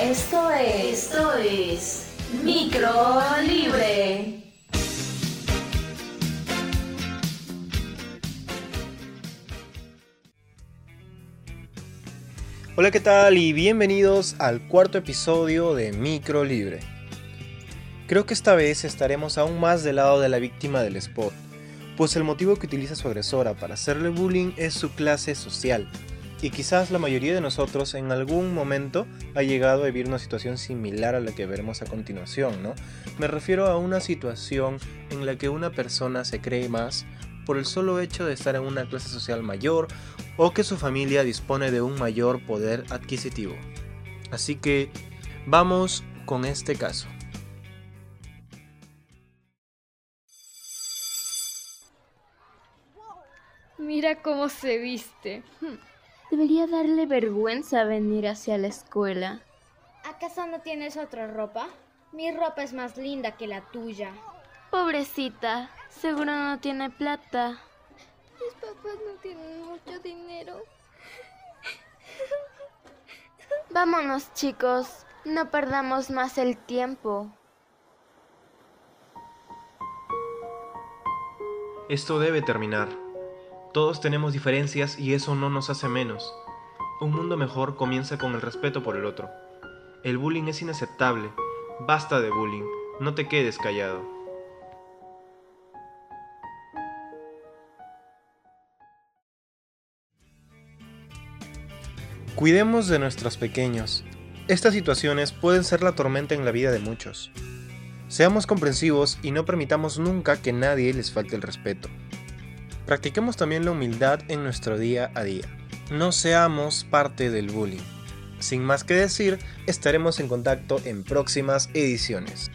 Esto es, esto es Micro Libre. Hola, ¿qué tal? Y bienvenidos al cuarto episodio de Micro Libre. Creo que esta vez estaremos aún más del lado de la víctima del spot, pues el motivo que utiliza su agresora para hacerle bullying es su clase social, y quizás la mayoría de nosotros en algún momento ha llegado a vivir una situación similar a la que veremos a continuación, ¿no? Me refiero a una situación en la que una persona se cree más por el solo hecho de estar en una clase social mayor o que su familia dispone de un mayor poder adquisitivo. Así que vamos con este caso. Mira cómo se viste. Debería darle vergüenza venir hacia la escuela. ¿Acaso no tienes otra ropa? Mi ropa es más linda que la tuya. Pobrecita, seguro no tiene plata. Mis papás no tienen mucho dinero. Vámonos, chicos. No perdamos más el tiempo. Esto debe terminar. Todos tenemos diferencias y eso no nos hace menos. Un mundo mejor comienza con el respeto por el otro. El bullying es inaceptable. Basta de bullying. No te quedes callado. Cuidemos de nuestros pequeños. Estas situaciones pueden ser la tormenta en la vida de muchos. Seamos comprensivos y no permitamos nunca que nadie les falte el respeto. Practiquemos también la humildad en nuestro día a día. No seamos parte del bullying. Sin más que decir, estaremos en contacto en próximas ediciones.